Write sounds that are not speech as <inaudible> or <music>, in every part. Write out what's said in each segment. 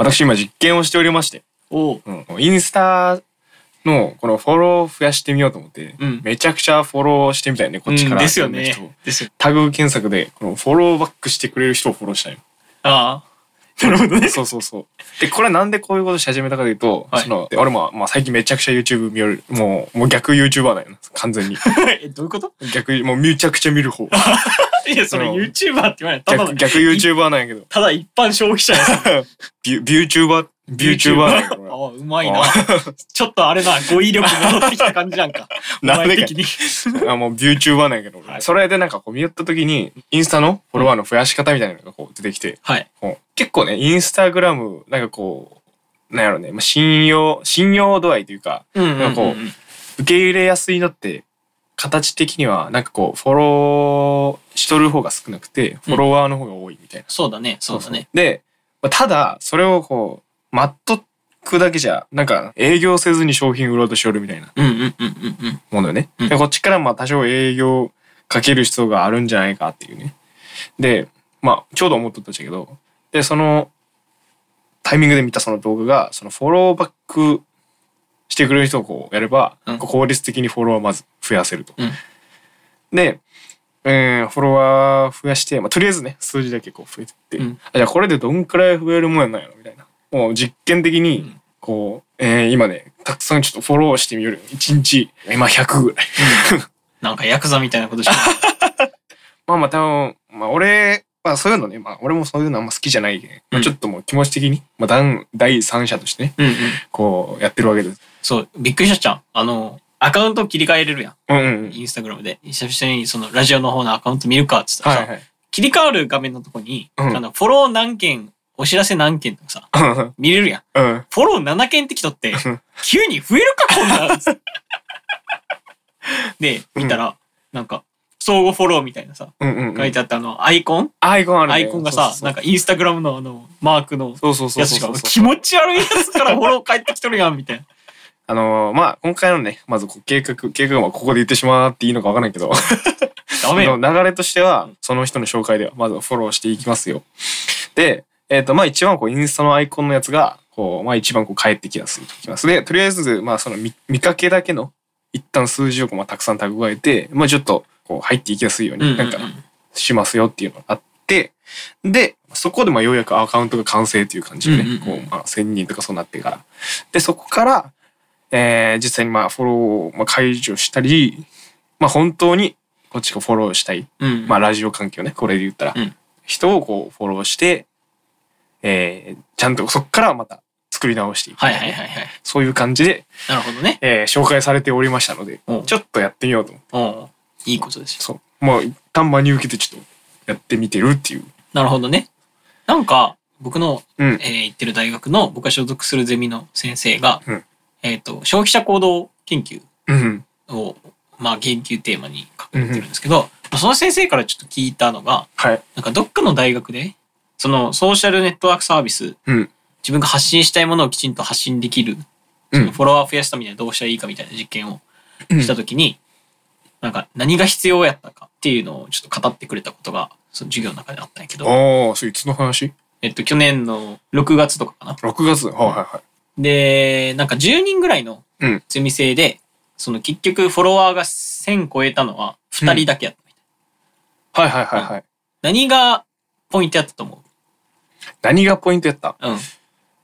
私今実験をしておりまして、おううん、インスタのこのフォロー増やしてみようと思って、うんめちゃくちゃフォローしてみたいね、こっちから。うんですよいろんな人をね。ですよ。タグ検索で、このフォローバックしてくれる人をフォローしたいの。ああ。<laughs> なるほどね。そうそうそう。で、これなんでこういうことし始めたかというと、はいその、で俺も、まあ最近めちゃくちゃ YouTube 見よる、もう、もう逆 YouTuber だよな、完全に。<laughs> え、どういうこと？逆、もうめちゃくちゃ見る方。<laughs> いや、それ YouTuber って言わない。た逆逆 YouTuber なんやけど。ただ一般消費者やさ。<laughs> ビュ、ビューチューバー、ビューチューバーなんやけどああ、うまいな。<laughs> ちょっとあれな、語彙力戻ってきた感じなんか。<laughs> なんでかお前的に。あ、もうビューチューバーなんやけど、はいそれでなんかこう見よった時に、インスタのフォロワーの増やし方みたいなのがこう出てきて、はい。こう結構ね、インスタグラム、なんかこう、なんやろね、まあ、信用、信用度合いというか、うんうんうんなんかこ受け入れやすいのって、形的には、なんかこう、フォローしとる方が少なくて、フォロワーの方が多いみたいな。そうだね、そうだね。で、まあただ、それをこう、待っとくだけじゃ、なんか、営業せずに商品売ろうとしよるみたいな。ものよね。うんで、こっちからまあ多少営業かける必要があるんじゃないかっていうね。で、まあ、ちょうど思っとったんだけど、で、その、タイミングで見たその動画が、そのフォローバックしてくれる人をこうやれば、うん効率的にフォロワーまず増やせると。うんで、えーフォロワー増やして、まあ、とりあえずね、数字だけこう増えてって、うんあじゃあこれでどんくらい増えるもんやなんやろみたいな。もう実験的にうん、こう、えー今ね、たくさんちょっとフォローしてみよる。1日、今100ぐらい。なんかヤクザみたいなことしてる。<laughs> まあまあ多分、まあ俺、まあそういうのね、まあ俺もそういうのあんま好きじゃないけん、まあ、うんちょっともう気持ち的に、まあ第第三者としてね、うんうん。こうやってるわけです。そう、びっくりしたじゃん。あの、アカウント切り替えれるやん。うんうんうん。インスタグラムで。久々にそのラジオの方のアカウント見るかっつったらさ、はいはい。切り替わる画面のとこに、うんあの、フォロー何件、お知らせ何件とかさ、見れるやん。うん。フォロー7件ってきとって、急に増えるかこんなん <laughs> で、見たら、なんか、相互フォローみたいなさ、うんうんうん。書いてあったあの、アイコン？アイコンあるね。アイコンがさ、なんか、かインスタグラムのあの、マークのそうそうそうそうそうやつが、気持ち悪いやつからフォロー返ってきとるやん、みたいな。あのーまあ今回のね、まず計画、計画はここで言ってしまっていいのかわからないけど、ダメ流れとしては、その人の紹介ではまずフォローしていきますよ。で、えっ、と、まあ一番こうインスタのアイコンのやつが、こう、まあ一番こう返ってきやすいときます。で、とりあえず、まあその見見かけだけの一旦数字をまあたくさん蓄えて、まあちょっとこう入っていきやすいように、なんかしますよっていうのがあって、で、そこでまあようやくアカウントが完成っていう感じでね、こうまあ1000人とかそうなってから。で、そこから、えー実際にまあフォローをまあ解除したり、まあ本当にこっちがフォローしたい、うん。まあラジオ環境ね、これで言ったら、うん人をこうフォローして、えーちゃんとそこからまた作り直していく、はいはいはいはい。そういう感じで、なるほどね。えー紹介されておりましたので、うんちょっとやってみようと思って。うん。いいことですよ。そう。もう一旦真に受けてちょっとやってみてるっていう。なるほどね。なんか、僕の、うんえ。ー行ってる大学の、僕が所属するゼミの先生が、うんえっ、と、消費者行動研究うん。を、まあ、研究テーマに書かれてるんですけど、まあその先生からちょっと聞いたのが、はい。なんかどっかの大学で、そのソーシャルネットワークサービス、うん。自分が発信したいものをきちんと発信できる、うんそのフォロワー増やすためにはどうしたらいいかみたいな実験をしたときに、なんか何が必要やったかっていうのをちょっと語ってくれたことが、その授業の中であったんやけど、ああ、それいつの話？えっと、去年の6月とかかな。?6 月？はいはいはい。で、なんか10人ぐらいのうんゼミ生で、その結局フォロワーが1000超えたのは2人だけやったみたいな。はいはいはいはい。何がポイントやったと思何がポイントやった？ううん。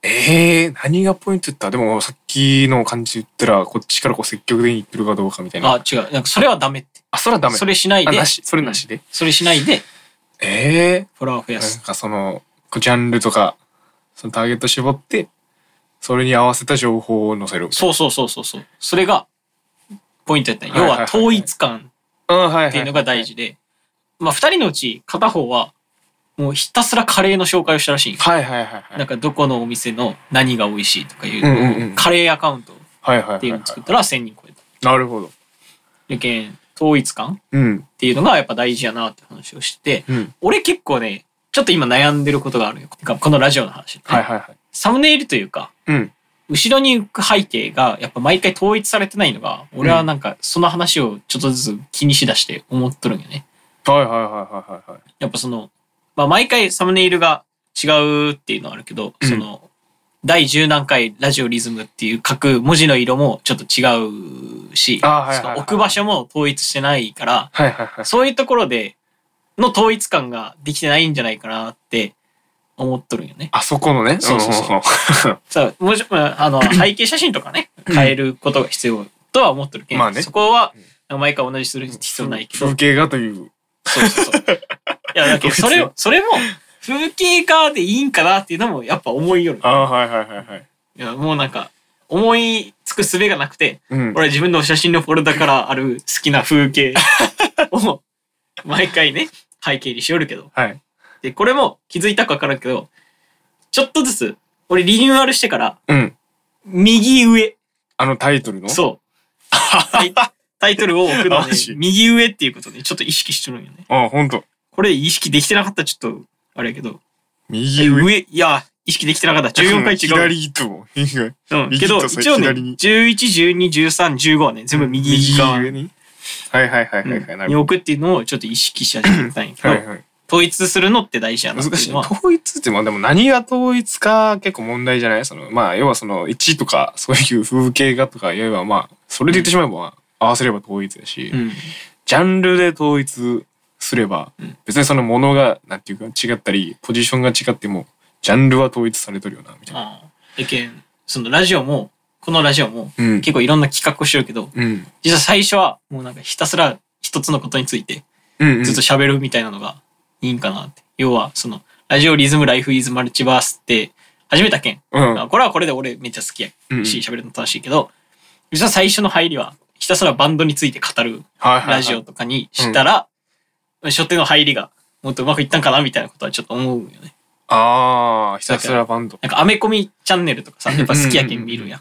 ええー、何がポイントやった？でもさっきの感じ言ったら、こっちからこう積極的に言ってるかどうかみたいな。あ、違う。なんかそれはダメって。あ、それはダメ。それしないであな、し。それなしで？それしないでええフォロワー増ー。やす。なんかその、こうジャンルとか、そのターゲット絞って、それに合わせた情報を載せる。そうそうそうそうそう。それがポイントやったんや要は統一感。っていうのが大事で、まあ二人のうち片方はもうひたすらカレーの紹介をしたらしいはいはいはいはい。なんかどこのお店の何が美味しいとかいうカレーアカウントっ。ていうのを作ったら1000人超えた。なるほど。やけん統一感うん。っていうのがやっぱ大事やなって話をして、うん。俺結構ね、ちょっと今悩んでることがあるよ。このラジオの話、はいはいはい。サムネイルというか、うん。後ろに浮く背景がやっぱ毎回統一されてないのが、俺はなんかその話をちょっとずつ気にしだして思っとるんよね。はいはいはいはいはいはい。やっぱその、まあ毎回サムネイルが違うっていうのはあるけど、うんその、第十何回ラジオリズムっていう書く文字の色もちょっと違うし、置く場所も統一してないから。そういうところでの統一感ができてないんじゃないかなって思っとるんよね。あそこのね？そうそうそうんんん <laughs> さあ、もし、まああの、<laughs> 背景写真とかね、変えることが必要とは思ってるけど、まあねそこは、毎回同じする必要ないけど、風景画という。そうそうそう。いや、だけど、それを、<laughs> それも、風景画でいいんかなっていうのも、やっぱ思いよる。ああ、はいはいはいはい。いや、もうなんか、思いつく術がなくて、うん。俺自分の写真のフォルダからある好きな風景を、毎回ね、背景にしよるけど。はい。で、これも気づいたかわからんけど、ちょっとずつ、俺リニューアルしてから、うん。右上、あのタイトルの？そう。タ <laughs> イタイトルを置くのねマジ、右上っていうことでちょっと意識してるんよね。ああ、ほんと。これ意識できてなかったらちょっと、あれやけど、右上？上、いや、意識できてなかった。14回違う。左と右上。うん。右けど、一応ね、左に11、12、13、15はね、全部右側上に？はいはいはいはいはい。なるほに置くっていうのをちょっと意識し始めたんやけど。ど、はいはい。統一するのって大事やな難しい。統一って、まあでも何が統一か結構問題じゃない？その、まあ要はその1とかそういう風景画とか言えばまあ、それで言ってしまえばまあ合わせれば統一だし、うん。ジャンルで統一すればうん、別にそのものが、なんていうか違ったり、ポジションが違っても、ジャンルは統一されとるよな、みたいな。けん、そのラジオも、このラジオも、うん。結構いろんな企画をしてるけど、うん。実は最初はもうなんかひたすら一つのことについて。ずっと喋るみたいなのがいいんかなって。要は、その、ラジオリズムライフイズマルチバースって始めたけん？うん。あこれはこれで俺めっちゃ好きやし、喋るの楽しいけど、実は最初の入りはひたすらバンドについて語る。ラジオとかにしたら、初手の入りがもっとうまくいったんかなみたいなことはちょっと思うよね。ああ、ひたすらバンド。なんかアメコミチャンネルとかさ、やっぱ好きやけん見るやん。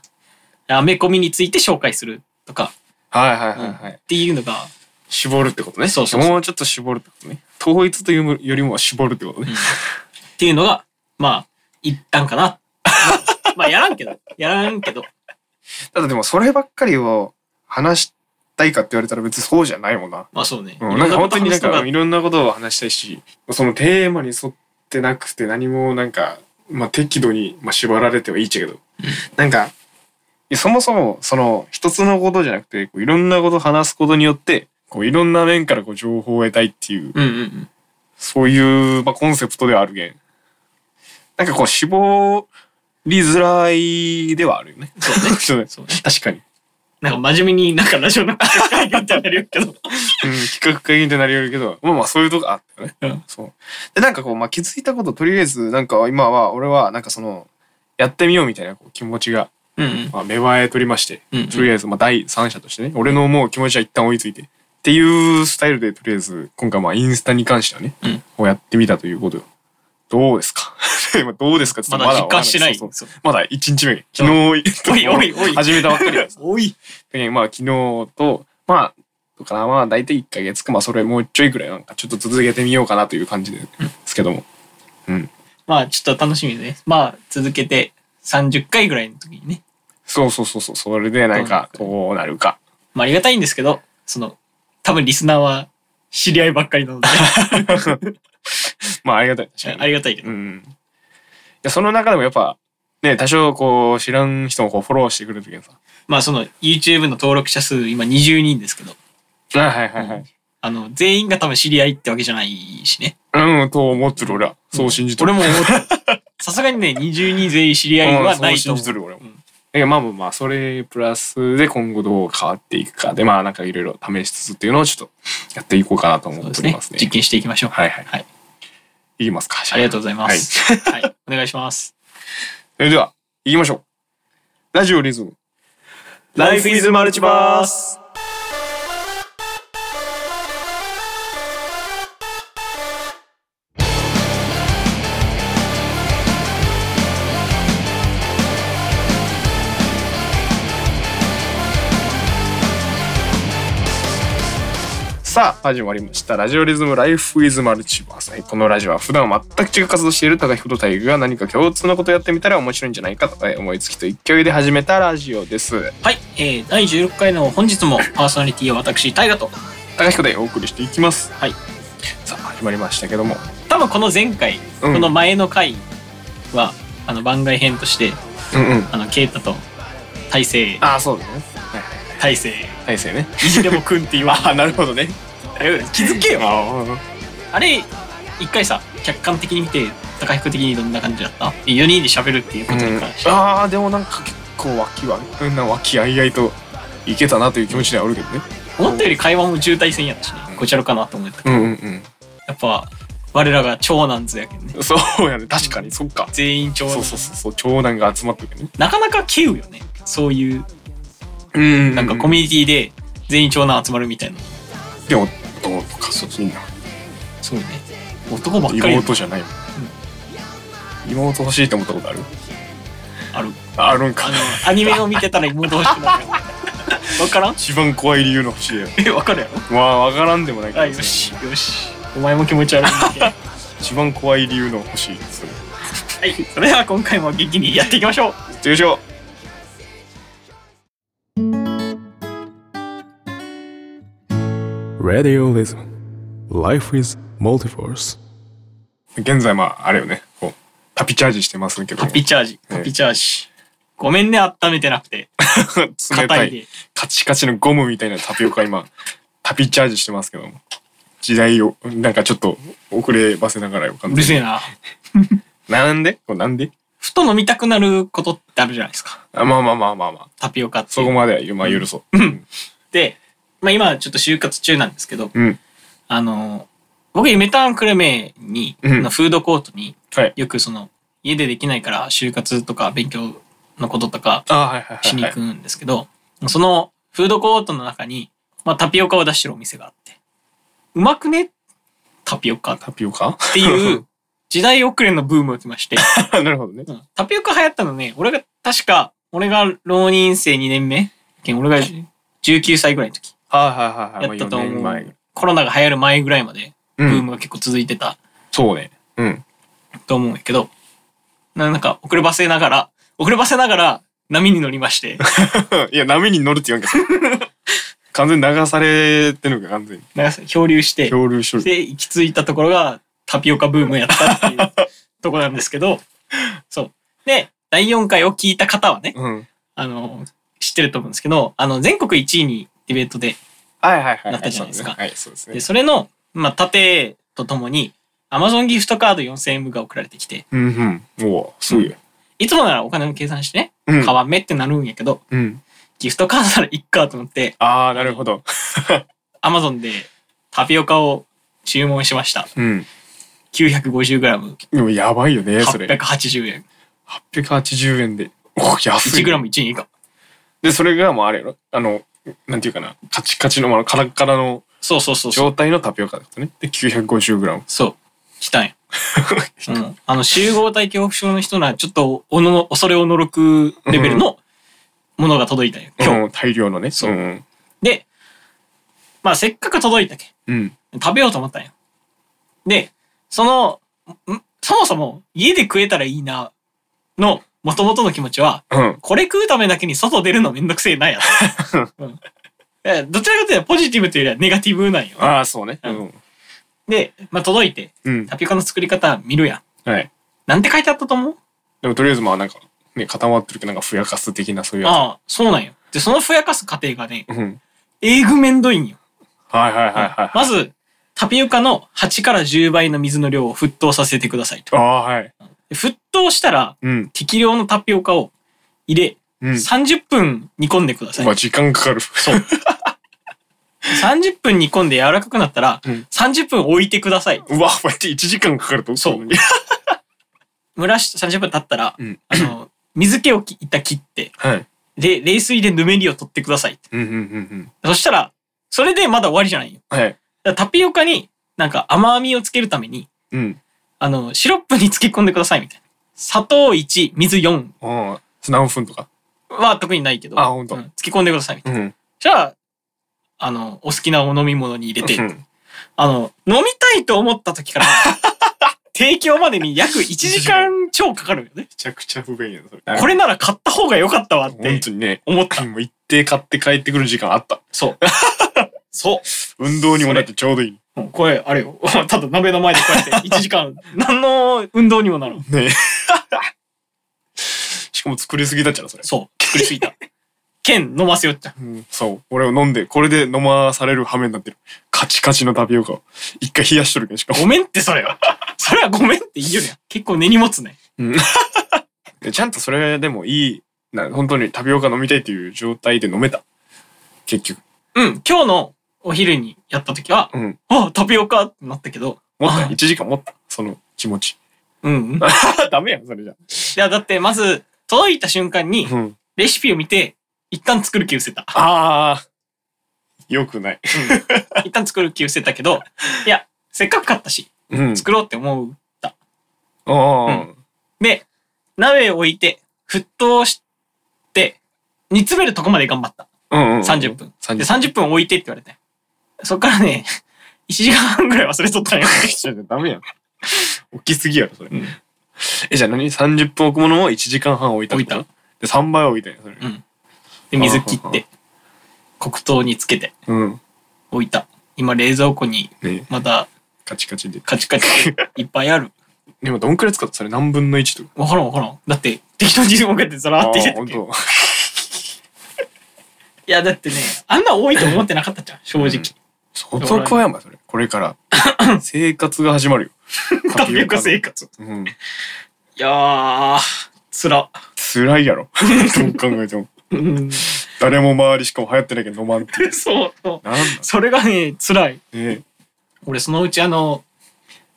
アメコミについて紹介するとか、はいはいはいはい。ていうのが、絞るってことね。そうそうそうもうちょっと絞るってことね。統一というよりも絞るってことね。っていうのが、まあ、一旦かな。まあ、やらんけど、やらんけど、ただでもそればっかりを話したいかって言われたら別にそうじゃないもんな。まあそうね。うん、なんか本当になんかいろんなことを話したいし、そのテーマに沿ってなくて何もなんか、まあ適度に、まあ、縛られてはいいっちゃけど、なんか、そもそもその一つのことじゃなくて、いろんなことを話すことによって、こういろんな面からこう情報を得たいっていう、うんうんうん。そういう、まあ、コンセプトではあるけん。なんかこう絞りづらいではあるよね。そうね。<laughs> そうね。確かに。なんか真面目になんかラジオの会議みたいになるけど。うん、企画会議ってなりよるけど、まあまあそういうとこあったよね。うんそう。で、なんかこう、まあ気づいたこと、とりあえず、なんか今は、俺は、なんかその、やってみようみたいなこう気持ちが、うんうん。まあ、芽生えとりまして、うんうんとりあえず、まあ第三者としてね、俺の思う気持ちは一旦追いついて、っていうスタイルで、とりあえず、今回まあインスタに関してはね、うんやってみたということよ。どうですか？<laughs> 今どうですか？まだ実感してない。そうそうまだ1日目。昨日、おいおいおい始めたばっかりです。<laughs> おい。でまあ昨日と、まあ、かな、まあ大体1ヶ月か、まあそれもうちょいくらいなんかちょっと続けてみようかなという感じですけども。うん。まあちょっと楽しみでね。まあ続けて30回ぐらいの時にね。そうそうそうそう、それでなんかどうなるか。まあありがたいんですけど、その、多分リスナーは知り合いばっかりなので、<laughs> まあありがたい。確かにありがたいけど。うん。いや、その中でもやっぱ、ね、多少こう知らん人もこうフォローしてくれるときにさ。まあその YouTube の登録者数今20人ですけど、あはいはいはい。あの、全員が多分知り合いってわけじゃないしね。うん、と思ってる俺は。そう信じてる。俺も思った。さすがにね、20人全員知り合いはないと思う。うん信じてる俺もうんいやまあまあまあ、それプラスで今後どう変わっていくかで、まあなんかいろいろ試しつつっていうのをちょっとやっていこうかなと思っておりますね。実験していきましょう。はいはい。はい。いきますか？ありがとうございます。はい。<laughs> お願いします。それでは、行きましょう。ラジオリズム。Life is Multiverse! さあ、始まりました。ラジオリズムライフイズマルチバース。このラジオは普段は全く違う活動をしている高彦と大育が何か共通のことをやってみたら面白いんじゃないかと思いつきと勢いで始めたラジオです。はい。えー、第16回の本日もパーソナリティは私、大河と。高彦でお送りしていきます。はい。さあ、始まりましたけども。多分この前回、うんこの前の回は、あの番外編として、うんうん。あのケイタと大勢ああ、そうだね。大勢。大勢ね。いじでもくんって言わ。ああ、なるほどね。気づけよ。ああれ一回さ客観的に見て高彦的にどんな感じだった？4人で喋るっていうあ、ことに関して、ああ、でもなんか結構和気は、うんな和気あいあいといけたなという気持ちではあるけどね。思ったより会話も渋滞せんやったしね。こちらかなと思ったけど、うんうんやっぱ我らが長男図やけんね。うん。そうやね。確かに、そっか。全員長男。そうそうそう。そう、長男が集まってるね。なかなか稀有よね。そういううんなんかコミュニティで全員長男集まるみたいな。でも、どうか、そう、いいな。そうね。男ばっかり。妹じゃないもん。妹欲しいと思ったことある？ある。あるんか。あ。のアニメを見てたら妹欲しくなる。よ <laughs> わからん？一番怖い理由の欲しいよ。えわかるやろ？まあ、わからんでもないけど。あよしよし。お前も気持ち悪い。んだけど一番怖い理由の欲しい。はいそれでは今回も元気にやっていきましょう。よいしょ。Radioism. Life is Multiverse. 現在まああれよね。こうタピチャージしてますけど。ハッピーチャージ。ハッピーチャージ。ごめんね温めてなくて。<laughs> 冷たい硬いで。カチカチのゴムみたいなタピオカ今タピチャージしてますけども。時代をなんかちょっと遅ればせながらよかうるせえな。<laughs> なんで？これなんで？ふと飲みたくなることってあるじゃないですか。あまあまあまあまあまあ。タピオカって。そこまではまあ許そう。で、まあ、今ちょっと就活中なんですけどうん。あの僕メタンクルメに、うん。のフードコートにはい。よくその家でできないから就活とか勉強のこととかあはいはいはいはい。しに行くんですけど、そのフードコートの中に、まあ、タピオカを出してるお店があってうまくね？タピオカ。っタピオカ？ていう時代遅れのブームをきまして、<laughs> なるほどね。うん。タピオカ流行ったのね俺が確か俺が浪人生2年目俺が19歳ぐらいの時はいはいはいはい。やったと思う、まあコロナが流行る前ぐらいまでうん。ブームが結構続いてた。そうね。うん。と思うんやけど、ななんか遅ればせながら遅ればせながら波に乗りまして。<laughs> いや波に乗るって言わんけど。<laughs> 完全に流されてるのか完全に。なんか漂流して。漂流しとる。で行き着いたところがタピオカブームやったっていう <laughs> ところなんですけどそう。で第4回を聞いた方はねうん。あの知ってると思うんですけどあの全国1位にディベートではいはいはいなったじゃないですか。でそれの、まあ、盾とともに Amazon ギフトカード4000円分が送られてきて。うんうん。おおすごいよいつもならお金の計算してねうん。買わんめってなるんやけど、うん。ギフトカードならいっかと思ってああなるほど。<laughs> Amazon でタピオカを注文しました。うん。950g880 でもやばいよねそれ。円。880円で。お安い。1g1 円以下。でそれがもうあれやろ？あのなんていうかなカチカチのまあカラッカラのそうそうそうそう。状態のタピオカだったね。で 950g そう。来たんや、<laughs> うん、あの集合体恐怖症の人ならちょっとおの恐れおのろくレベルのものが届いたんよ今日、うん大量のね。そう。んでまあせっかく届いたけんうん。食べようと思ったんよ。で、その、んそもそも家で食えたらいいな、の元々の気持ちは、うん。これ食うためだけに外出るのめんどくせえなや。と。うん。えどちらかというとポジティブというよりはネガティブなんよ。ああそうね。ううん。んで、まあ届いて、うん。タピオカの作り方見るやん。はい。なんて書いてあったと思う？でもとりあえずまあなんかね固まってるけどなんかふやかす的なそういうやああ、そうなんよ。で、そのふやかす過程がね、つうん。えぐめんどいんよ。はいはいはいはいまず、タピオカの8から10倍の水の量を沸騰させてくださいと。ああはい。で沸騰したら、うん。適量のタピオカを入れ、うん。30分煮込んでください。まあ時間かかる。そう。<laughs> 30分煮込んで柔らかくなったら、うん。30分置いてください。うわこうやって1時間かかるとそう。<laughs> 蒸らし30分経ったら、うん。あの、水気をき一旦切って、はい。で、冷水でぬめりを取ってください。うんうんうんうん。そしたら、それでまだ終わりじゃないよ。はい。だからタピオカになんか甘みをつけるために、うんあの、シロップに漬け込んでくださいみたいな。砂糖1、水4ああ何分とか？は特にないけど、あほんと？うん漬け込んでくださいみたいな。うんじゃあ、あの、お好きなお飲み物に入れて、うんあの、飲みたいと思った時から、<laughs> 提供までに約1時間超かかるよね。めちゃくちゃ不便やなそれこれなら買った方が良かったわって本当にね思った。もう一定買って帰ってくる時間あったそう。<laughs> そ運動にもなってちょうどいいう。うんこれ、あれよ。<laughs> ただ鍋の前でこうやって <laughs> 1時間、何の運動にもなる。ね <laughs> しかも作りすぎだっちゃうそれ。そう、作りすぎた。剣飲ませよっちゃう。うん、そう。俺を飲んで、これで飲まされる羽目になってる。カチカチのタピオカを。一回冷やしとるけど、しかも。ごめんってそれは。それはごめんって言いよるやん。結構根に持つね。うんでちゃんとそれでもいい、な、本当にタピオカ飲みたいっていう状態で飲めた。結局。うん、今日のお昼にやった時は、うん。あ、タピオカってなったけど、持った。あ1時間持った。その気持ち。うん。い <laughs> ダメやん、それじゃ。や、だってまず、届いた瞬間に、うん。レシピを見て、一旦作る気失せた。ああ。よくない。一旦作る気失せたけど、<laughs> いや、せっかく買ったし、うん。作ろうって思った。ああ、うんで、鍋を置いて、沸騰して、煮詰めるとこまで頑張った。うんうん。30分。30で、30分置いてって言われて。そっからね、<laughs> 1時間半ぐらい忘れとったんよ。じゃダメやん。大きすぎやろ、それ。うんえ、じゃあ何 ?30 分置くものを1時間半置いたってこと？置で、3倍置いたんや、それ。うんで、水切って、黒糖につけてうん。置いた。今、冷蔵庫にねまだカチカチで。カチカチ <laughs> いっぱいある。でもどんくらい使った？それ何分の1とか？わからんわからん。だって、適当に動けてザラーって入れあーほんと。や、だってね、あんな多いと思ってなかったじゃん、正直。相当怖いやん、それ。これから。<laughs> 生活が始まるよ。タピオカ生活。うん。いやー、つら。辛いやろ。<laughs> どう考えても。うん誰も周りしかも流行ってないけど飲まんっていう。<laughs> そうそう。なん？だそれがね、辛い。ね俺、そのうちあの、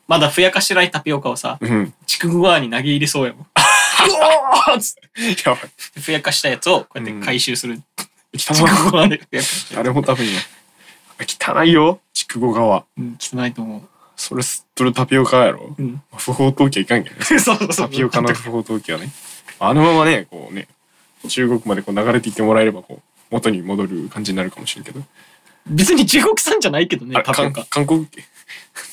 まだふやかしてないタピオカをさ、うん。筑後川に投げ入れそうやもん。うおーっつってやばい。ふやかしたやつをこうやって回収する。汚筑後川でふやかして。誰も多分ね。汚いよ。筑後川。うん、汚いと思それ吸っとるタピオカやろ。う。うん。不法投棄はいかんけどね。<laughs> そうそうそう。タピオカの不法投棄はね。あのままね、こうね、中国までこう流れていってもらえれば、こう、元に戻る感じになるかもしれんけど。別に中国産じゃないけどねタピオカ。韓国？系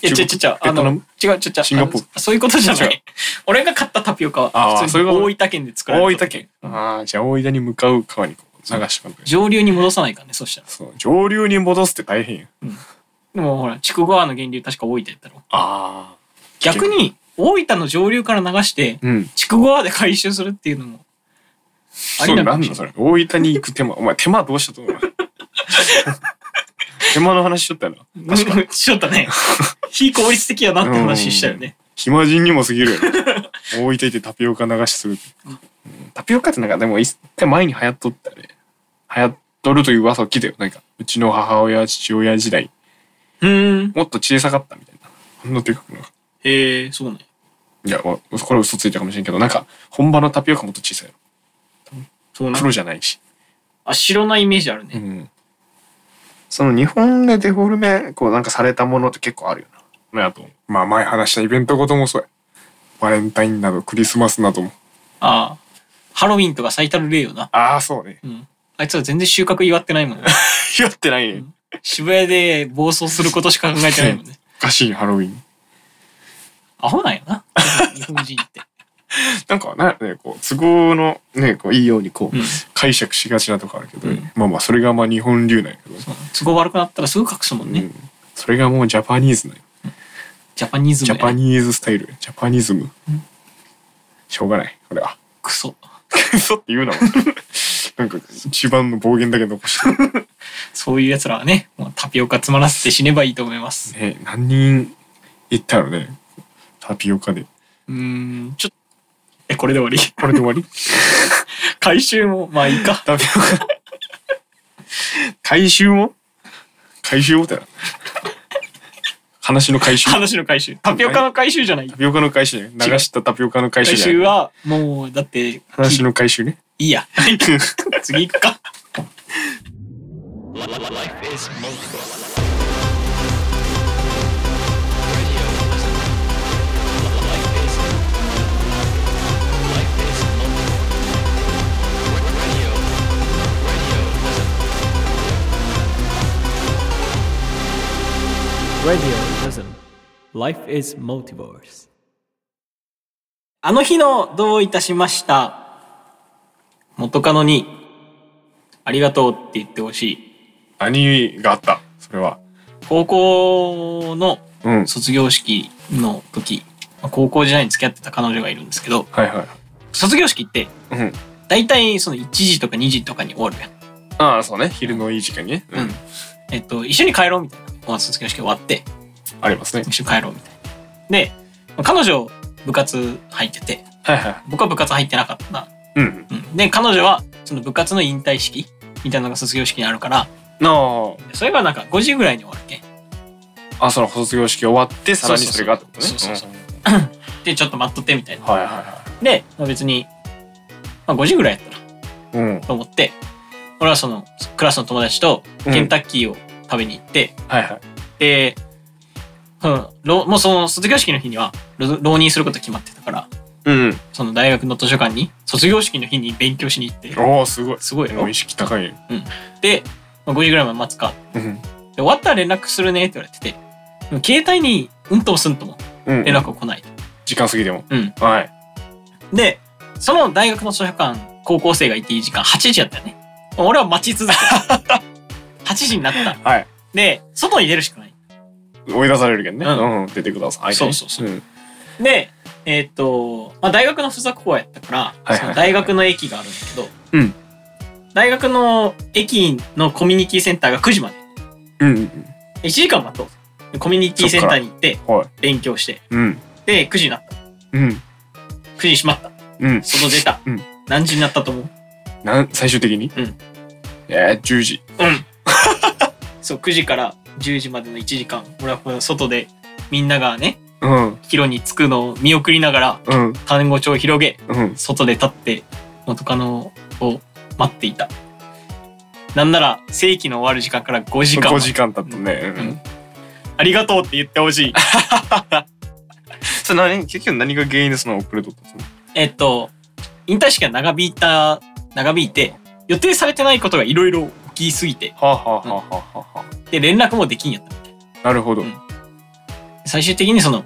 いや、違う違う違う。あの、ベトナム？違う違う違う。シンガポール？あのそういうことじゃな違うい。俺が買ったタピオカあーは、普通にそういうこと大分県で作られた。大分県。ああ、じゃあ大分に向かう川にこう流してかんと上流に戻さないからね、そしたら。そう、上流に戻すって大変や。でもほら、筑後川の源流確か大分やったろ。ああ。逆に、大分の上流から流して、うん。筑後川で回収するっていうのも、ありななんだそれ？大分に行く手間。お前手間どうしたと思う手間の話しとったよな。確かに。ちょっとね、非効率的やなって話したよね。暇人にも過ぎるよ。大分行ってタピオカ流しする。うんタピオカってなんかでも一回前に流行っとったね。流行っとるという噂を聞いたよ。なんか、うちの母親、父親時代、うーん。もっと小さかったみたいな。あんなでかくなかっへえ、そうね。たいや、わこれは嘘ついたかもしれんけど、なんか、本場のタピオカもっと小さいそうな。黒じゃないし。あ、白なイメージあるね。うん。その日本でデフォルメ、こうなんかされたものって結構あるよな。ね、あと、まあ前話したイベントごともそうや。バレンタインなどクリスマスなども。ああ。ハロウィンとか最たる例よな。ああ、そうね。うん。あいつは全然収穫祝ってないもんね。<laughs> やってないね。渋谷で暴走することしか考えてないもんね。おかしいハロウィン。アホなんやな。日本人って。<laughs> なんかね、こう、都合のね、こう、いいようにこう、うん。解釈しがちなとこあるけど、うんまあまあ、それがまあ日本流なんやけど、都合悪くなったらすぐ隠すもんね。うんそれがもうジャパニーズなんよ。ジャパニズムジャパニーズスタイル。ジャパニズム。しょうがない。これは。クソ。<laughs> 嘘って言うな。なんか、一番の暴言だけ残して。<laughs> そういう奴らはね、もうタピオカ詰まらせて死ねばいいと思います。ね、何人行ったのね。タピオカで。うーん、ちょっと、え、これで終わり？これで終わり？<laughs> 回収も、まあいいか。タピオカ。回収も？回収もってな。話の回収？話の回収。タピオカの回収じゃないタ。ピオカの回収ね。流したタピオカの回収回じゃない収は、もう、だって、話の回収ね。いいや。次行くか。Radio Prism. Life is multiverse. あの日のどういたしました。元カノに、ありがとうって言ってほしい。何があった？それは。高校のうん。卒業式の時、まあ高校時代に付き合ってた彼女がいるんですけど、はいはい。卒業式ってうん。大体その1時とか2時とかに終わるやん。ああ、そうね。昼のいい時間にね。うん。えっと、一緒に帰ろうみたいな。まあ卒業式終わって、ありますね。一緒に帰ろうみたいな。で、まあ彼女部活入ってて、はいはい。僕は部活入ってなかったな。うん。うん。で、彼女はその部活の引退式みたいなのが卒業式にあるから、なあ。それがなんか5時ぐらいに終わるけ？ん。あ、その卒業式終わって、さらにそれがってことね。そうそうそううん <laughs> で、ちょっと待っとってみたいな。はいはいはで、まあ、別に、まあ5時ぐらいやったらい。うん。と思って、俺はそのクラスの友達とうんケンタッキーを食べに行って、はいはい。で、うん、ろもうその卒業式の日にはろ浪人すること決まってたから、うん。その大学の図書館に卒業式の日に勉強しに行って、おお、すごい。すごいやろ意識高い。で、まあ、5時ぐらいまで待つか。うん。で終わったら連絡するねって言われてて、でも携帯にうんともすんともうん。連絡が来ない。時間過ぎても。うん。はい。で、その大学の図書館、高校生がいていい時間8時やったよね。俺は待ち続けた。<laughs> 8時になった。はい。で、外に出るしかない。追い出されるけどね。うんうん。出てください。そうそうそううん。で、えーっと、まあ、大学の付属校やったから、大学の駅があるんだけど、うん大学の駅のコミュニティセンターが9時まで。うん。1時間待とう。でコミュニティセンターに行って、はい。勉強して。うん。で、9時になった。うん。9時に閉まった。うん。外出た。うん何時になったと思う？なん、最終的に？うん。えー、10時。うん。<laughs> そう、9時から10時までの1時間、俺はこの外でみんながね、うん。帰路に着くのを見送りながら、うん。単語帳を広げ、うん。外で立って元カノを待っていた。なんなら正規の終わる時間から5時間5時間経ったね。ううんん。ありがとうって言ってほしい。<laughs> それ何結局何が原因でその遅れとったの？えっと、引退式が長引いた、長引いて、予定されてないことがいろいろ起きすぎて、はあ、はあはあはあはあはで、連絡もできんやったみたい。あ、なるほど。うん最終的にその、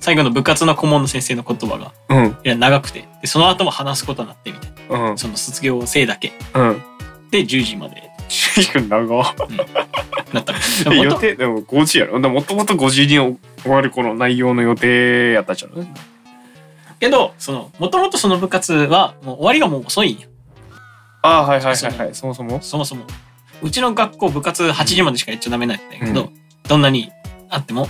最後の部活の顧問の先生の言葉が、うん。いや、長くて、で、その後も話すことになってみたいな。うん。その卒業生だけ。うん。で、10時まで長なった。予元定でも5時やろ？もともと5時に終わるこの内容の予定やったじゃんけど、その、もともとその部活は、もう終わりがもう遅いんや。ああはいはいはいはいそもそも？そもそも。うちの学校部活8時までしかやっちゃダメなんやけど、うどんなにあっても、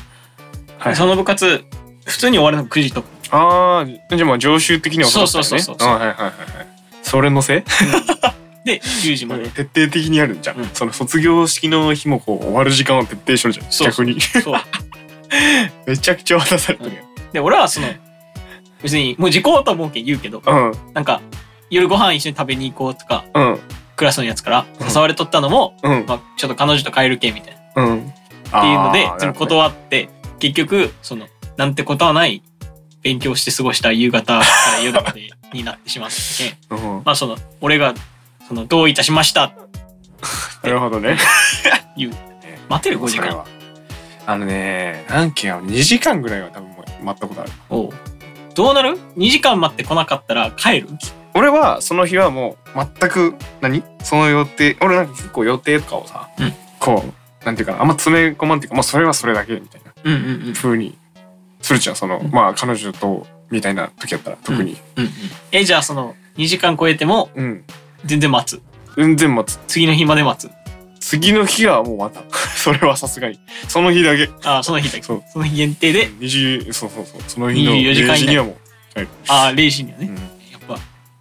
はい。その部活、普通に終わるのが9時とか。ああじゃあまあ常習的にはそうそうそうそう。あはいはいはいはいそれのせい？で、10時まで。<laughs> 徹底的にやるんじゃん、うん。その卒業式の日もこう終わる時間を徹底しとるじゃん。逆に。そう。<laughs> めちゃくちゃ渡されてるで、俺はその、別に、もう時効と思うけん言うけど、やん。なんか、夜ご飯一緒に食べに行こうとか、うん。うんクラスのやつから誘われとったのも、うん。まあ、ちょっと彼女と帰るけんみたいな。うん。っていうのでその断って、結局、その、なんてことはない、勉強して過ごした夕方から夜までになってしまったけん、<laughs> うん。まあその、俺が、その、どういたしました？なるほどね。<laughs> 言う。待てる5時間。あのね何件や2時間ぐらいは多分もう待ったことある。おう。どうなる ?2 時間待ってこなかったら帰る？俺はその日はもう全く何？その予定？俺なんか結構予定とかをさ、うん。こうなんていうかなあんま詰め込まんっていうかまあそれはそれだけみたいな。風にするじゃんその、うん。まあ彼女とみたいな時やったら特に。うんうん。え、じゃあその、2時間超えても、うん、全然待つ。全然待つ。次の日まで待つ。次の日はもうまた <laughs> それはさすがに。その日だけ。ああ、その日だけ。そう。その日限定で、20そうそうそう。その日の24時間以内。0時にはもう、ああ、0時にはね。うん。やっぱ、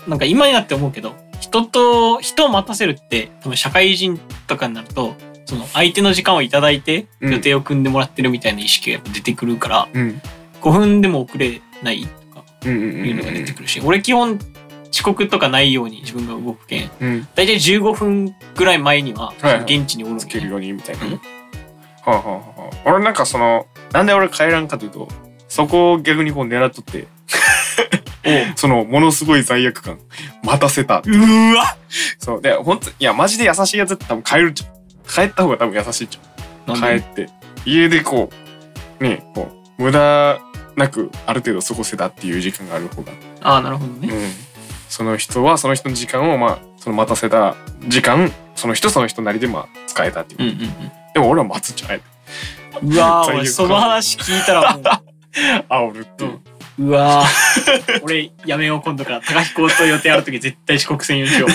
なんか今になって思うけど、人と、人を待たせるって、多分社会人とかになると、その相手の時間をいただいてうん。予定を組んでもらってるみたいな意識が出てくるから、うん。5分でも遅れないとかいうのが出てくるし、俺基本遅刻とかないように自分が動くけん、うん。大体15分ぐらい前には現地におるんけ。るようにみたいな、うん。はあ、はあはあ、俺なんかそのなんで俺帰らんかというとそこを逆にこう狙っとって <laughs> そのものすごい罪悪感待たせたう。ーわそう。で本当いやマジで優しいやつって多分帰るじゃん帰った方が多分優しいじゃん。なんで？帰って。家でこうねこう無駄なくある程度過ごせたっていう時間がある方が、ああ、なるほどね。うん、その人はその人の時間をまあその待たせた時間その人その人なりでまあ使えたっていう、うんうんでも俺は待つんじゃない。うん。うわー罪悪感俺その話聞いたらもう、<laughs> 煽るっていう、うわー。俺やめよう今度から。高彦と予定ある時絶対遅刻せんようにしよう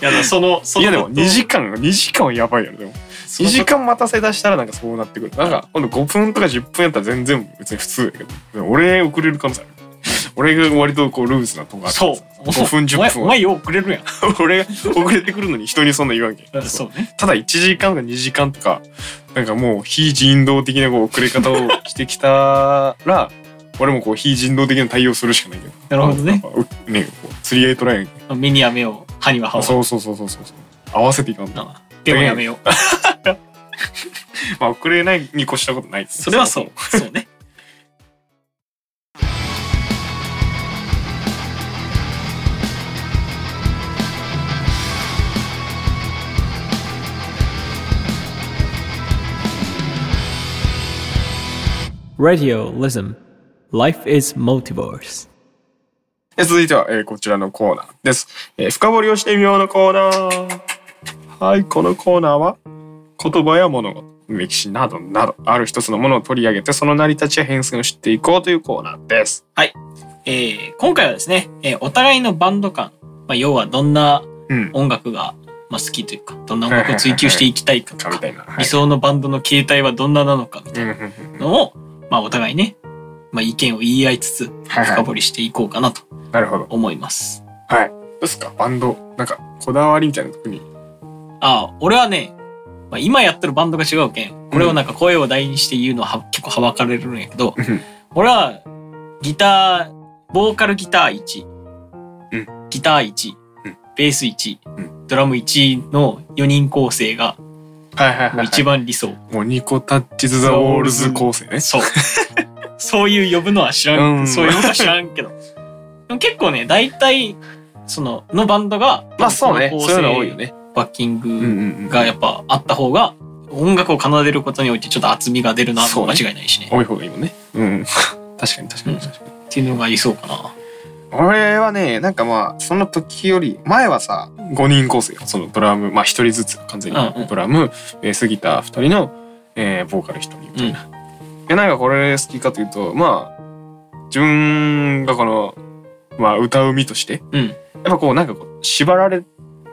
いやだそのそのいやでも2時間2時間はやばいよねでも。2時間待たせ出したらなんかそうなってくる。なんか今度5分とか10分やったら全然別に普通やけど。俺遅れる可能性ある。俺が割とこうルーズなとこある。そう。5分10お前分は。お前よう遅れるやん。<laughs> 俺が遅れてくるのに人にそんな言わんけん。そうね。ただ1時間とか2時間とかなんかもう非人道的なこう遅れ方をしてきたら俺もこう非人道的な対応するしかないけど。なるほどね。ねこう釣り合い取らんやんけん目にやめよう歯には歯をそうそうそうそうそうそう。合わせていかんとあでもやめよう。<laughs> まあ遅れないに越したことないですそれはそう。そうね。Radio Lism. Life is Multiverse. え続いては、えーこちらのコーナーです、えー深掘りをしてみようのコーナー。はいこのコーナーは言葉や物事歴史などなどある一つのものを取り上げてその成り立ちや変遷を知っていこうというコーナーです。えー今回はですね、えーお互いのバンド感、まあ、要はどんなうん。音楽が、まあ、好きというかどんな音楽を追求していきたいかとかかみたいな、はい。理想のバンドの形態はどんななのかみたいなのを、まあ、お互いね、まあ、意見を言い合いつつはいはい。深掘りしていこうかなと思います。はい。どうですか？バンド。なんかこだわりみたいな特に。ああ俺はね、まあ、今やってるバンドが違うけんこれをなんか声を大にして言うのは結構はばかれるんやけど、うん。俺はギターボーカルギター1、うん。ギター1、うん。ベース1、うドラム1の4人構成がはいはい。もう一番理想、もうニコタッチズ・ザ・ウォールズ構成ね。そう <laughs> そういう呼ぶのは知らん、うん。そういうことは知らんけど。でも結構ね大体そののバンドがまあそうね。構そういうの多いよね。バッキング、うんうんうん。がやっぱあった方が音楽を奏でることにおいてちょっと厚みが出るな間違いないしね。多い方がいいもんね。うん。<laughs> 確かに確かに。確かに、っていうのがありそうかな。俺はねなんかまあその時より前はさ5人構成よ。そのドラムまあ1人ずつ完全にうんうん。ドラム、ベースギター2人の、えーボーカル1人みたいな。でなんかこれ好きかというとまあ自分がこの、まあ、歌う身としてうん。やっぱこうなんかこう縛られ、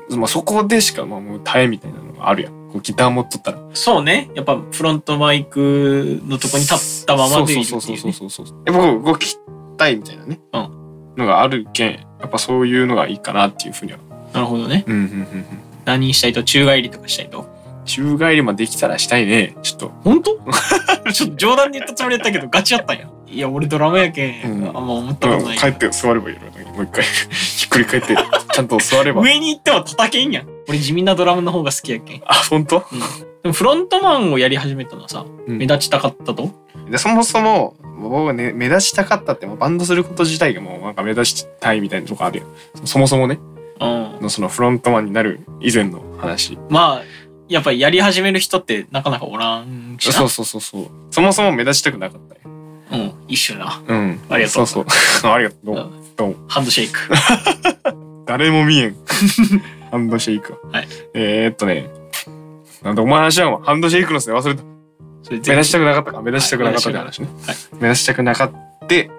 まあ、そこでしかまあもう歌えみたいなのがあるやん。こうギター持っとったら。そうね。やっぱフロントマイクのとこに立ったままでいるってそうそういうねそうそうそう。やっぱこう動きたいみたいなね、うのがあるけんやっぱそういうのがいいかなっていうふうには。なるほどね。うんうんうんうん。何したいと？宙返りとかしたいと？宙返りもできたらしたいね。ちょっと。本当？<laughs> ちょっと冗談で言ったつもりやったけどガチやったんや。いや俺ドラムやけん、うん。あんま思ったことない帰って座ればいいのもう一回。<laughs> ひっくり返ってちゃんと座れば。上に行っても叩けんやん。俺地味なドラムの方が好きやけん。あ本当？でもフロントマンをやり始めたのはさ、うん。目立ちたかったと？でそもそも僕はね目立ちたかったってもうバンドすること自体がもうなんか目立ちたいみたいなとこあるよそもそもね。うん。のそのフロントマンになる以前の話。まあやっぱりやり始める人ってなかなかおらんしな。そうそうそうそう。そもそも目立ちたくなかったようん一緒な。うん。ありがとう。そうそう。<laughs> ありがとう。どうもうん。どうも。ハンドシェイク。<laughs> 誰も見えん。<laughs> ハンドシェイク。ははい。えー、っとね。なんでお前話はハンドシェイクのせい忘れた。目立ちたくなかったか。目立ちたくなかったって話ね、はい。目立ちたくなかったで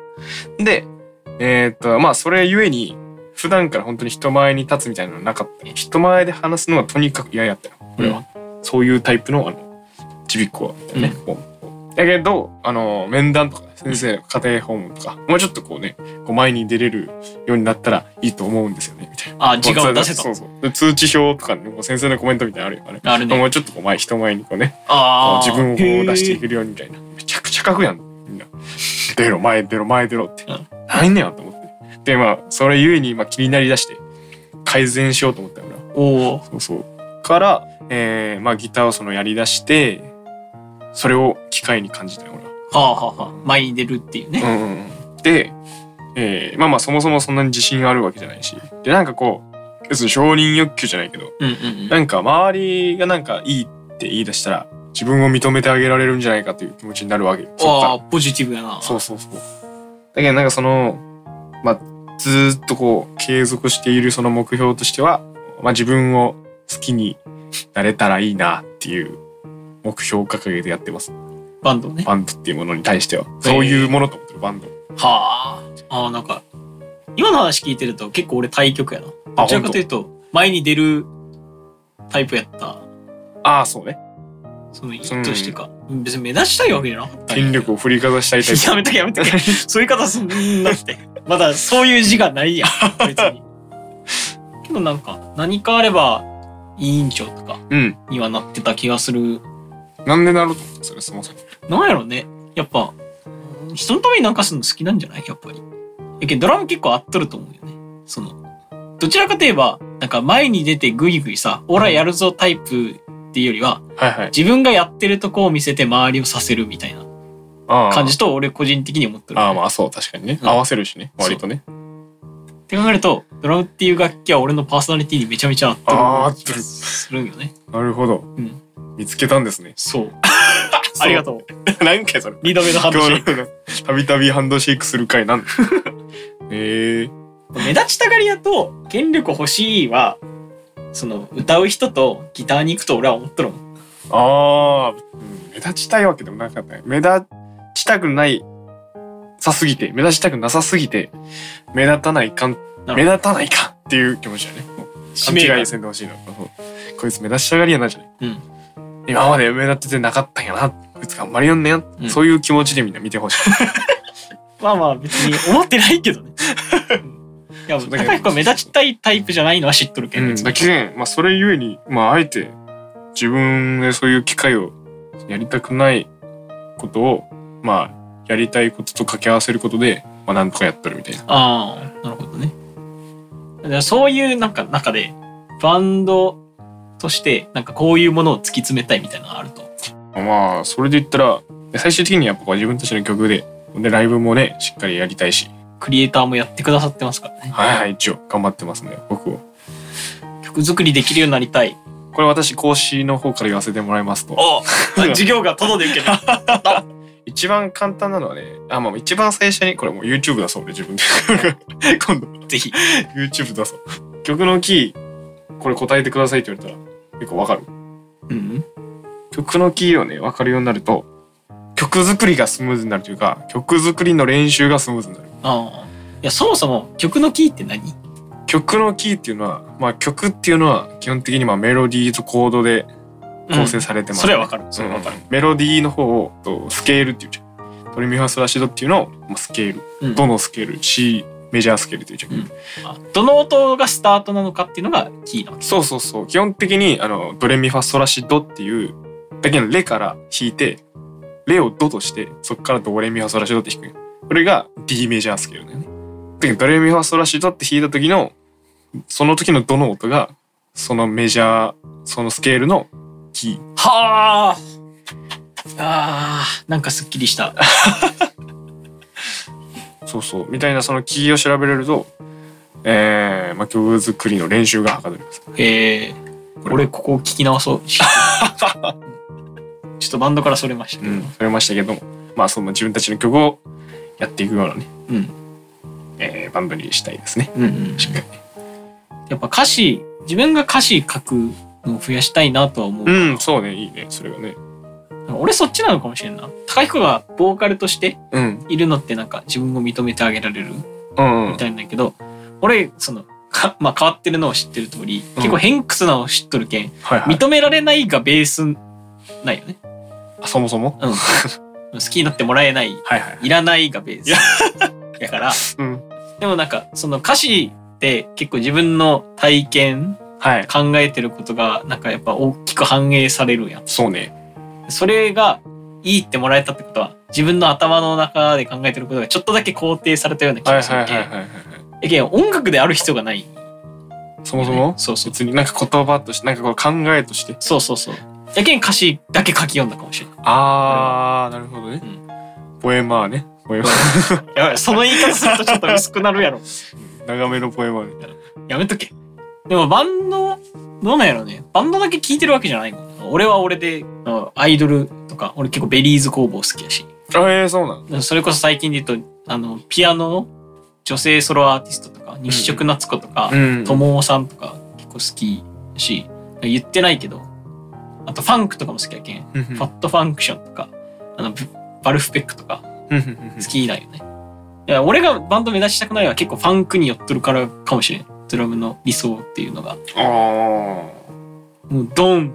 えーっとまあそれゆえに普段から本当に人前に立つみたいなのなかった人前で話すのはとにかく嫌やったよ。俺は、そういうタイプのあのちびっ子だよね、こう。だけどあの面談とかね先生の家庭訪問とかもうちょっとこうねこう前に出れるようになったらいいと思うんですよねみたいな。あ時間を出せと。そうそう。で通知表とかねもう先生のコメントみたいなのあるよね。あるね。もうちょっとこう前人前にこうねああ自分をこう出していくけるようにみたいな。めちゃくちゃ書くやん。みんな。出ろ前出ろ前出ろって。うん。何ねやと思ってでまあそれゆえにまあ気になりだして改善しようと思ったよ俺は。おおそうそう。から、えーまあギターをそのやりだしてそれを機会に感じたよ俺は。はあはあはあ。前に出るっていうね、うんうんうん。で、えーまあまあそもそもそんなに自信があるわけじゃないし。でなんかこう別に承認欲求じゃないけどうんうんうん。なんか周りがなんかいいって言い出したら自分を認めてあげられるんじゃないかという気持ちになるわけよ。そっか。らああポジティブやな。そうそうそう。だけどなんかその、まあ、ずーっとこう継続しているその目標としては、まあ自分を好きになれたらいいなっていう目標を掲げてやってます。バンドねバンドっていうものに対しては。そういうものと思ってるバンド。はあ。ああ、なんか、今の話聞いてると結構俺対極やな。どちらかというと、前に出るタイプやった。ああ、そうね。その意図してか。別に目立ちたいわけじゃなかったんや権力を振りかざしたいタイプ。<laughs> やめとけやめとけ。<laughs> そういう方すんなって。まだそういう字がないやん。<laughs> 別に。けどなんか、何かあれば、委員長とかうん。にはなってた気がする。なんでなると思うそれ、そもそも。なんやろね。やっぱ、人のためになんかするの好きなんじゃない？やっぱり。やけどドラム結構合っとると思うよね。その、どちらかといえば、なんか前に出てグイグイさ、オラやるぞタイプっていうよりは、はいはい。自分がやってるとこを見せて周りをさせるみたいな感じと俺個人的に思ってる。ああ、まあそう、確かにね。うん合わせるしね、割とね。って考えると、ドラムっていう楽器は俺のパーソナリティにめちゃめちゃ合ってるするんよね。なるほど。ん見つけたんですね。そう。ありがとう。<laughs> 何回それ。二度目のハンドシェイク。たびたびハンドシェイクする回なんだ。<laughs> ええ目立ちたがり屋と権力欲しいは、その歌う人とギターに行くと俺は思っとるもん。ああ、うん目立ちたいわけでもなかったね。目立ちたくないさすぎて、目立ちたくなさすぎて、目立たないかん、目立たないかっていう気持ちだね。勘使命感違いせんでほしいの。こいつ目立ちたがりやなじゃない。うん今まで目立っててなかったんやな。こいつ頑張りよんねや、うんそういう気持ちでみんな見てほしい。<laughs> まあまあ別に思ってないけどね。う <laughs> んいや、高彦は目立ちたいタイプじゃないのは知っとるけど、うん、だけん、まあそれゆえに、まああえて自分でそういう機会をやりたくないことを、まあやりたいことと掛け合わせることで、まあなんとかやっとるみたいな。ああ、なるほどね。だからそういうなんか中で、バンドとして、なんかこういうものを突き詰めたいみたいなのがあると。まあそれで言ったら、最終的にやっぱ自分たちの曲で、でライブもね、しっかりやりたいし、クリエイターもやってくださってますからね。はいはい、一応頑張ってますね、僕を。曲作りできるようになりたい。これ私講師の方から言わせてもらいますと、お授業がただで受ける。<laughs> 一番簡単なのはね、あ、まあ一番最初に、これもう YouTube だそうで自分で。<laughs> 今度ぜひ。YouTube 出そう。曲のキー、これ答えてくださいって言われたら、結構わかる。うん。曲のキーをね、わかるようになると、曲作りがスムーズになるというか、曲作りの練習がスムーズになる。ああ。いや、そもそも曲のキーって何？曲のキーっていうのは、まあ曲っていうのは基本的にまあメロディーとコードで構成されてます、それはわかる。それはわかる。うんメロディーの方をとスケールっていうじゃん。ドレミファソラシドっていうのをまあスケール。うんどのスケール ?C メジャースケールっていうじゃん。うんあどの音がスタートなのかっていうのがキーなわけ。そうそうそう。基本的にあのドレミファソラシドっていうだけのレから弾いて、レをドとして、そこからドレミファソラシドって弾く。これが D メジャースケールだよね。ドレミファソラシドって弾いた時の、その時のドの音が、そのメジャー、そのスケールのキー。はあ。ああ、なんかすっきりした。<laughs> そうそう。みたいなそのキーを調べれると、えー、まあ、曲作りの練習がはかどります。ええ俺ここを聞き直そう。<laughs> ちょっとバンドからそれましたけど。うん。それましたけども、まあ、その自分たちの曲をやっていくようなね、うん。えー、バンドにしたいですね。うんうん。しっかりね。やっぱ歌詞、自分が歌詞書くのを増やしたいなとは思う。うん、そうね、いいね、それがね。俺そっちなのかもしれんな。高彦がボーカルとしてうん。いるのってなんか自分を認めてあげられるうん、みたいなんだけど、俺、その、か <laughs> まあ変わってるのを知ってる通り、結構偏屈なのを知っとるけん、はいはい。認められないがベースないよね。あそもそも？うん。<laughs> 好きになってもらえない、はいはい。いらないがベース。だから、うん。でもなんか、その歌詞って結構自分の体験、はい。考えてることが、なんかやっぱ大きく反映されるやん。そうね。それがいいってもらえたってことは、自分の頭の中で考えてることがちょっとだけ肯定されたような気はいがするけん。音楽である必要がない。そもそもそうそう。別になんか言葉として、なんかこう考えとして。そうそうそう。やけん歌詞だけ書き読んだかもしれない。あー、なるほどねうん。ポエマーね。ポエマー。やばい、その言い方するとちょっと薄くなるやろ。長めのポエマーね。やめとけ。でもバンド、どうなんやろね。バンドだけ聴いてるわけじゃないもん。俺は俺で、あアイドルとか、俺結構 Berryz工房好きやし。あえー、そうなのそれこそ最近で言うと、あの、ピアノの女性ソロアーティストとか、日食なつことか、んともおさんとか結構好きだし、言ってないけど、あとファンクとかも好きやけん。 Phat Phunktion とか、あの、 Vulfpeck とか好好きだよね。いや俺がバンド目指したくないのは結構ファンクに寄っとるからかもしれんドラムの理想っていうのが。あもうドン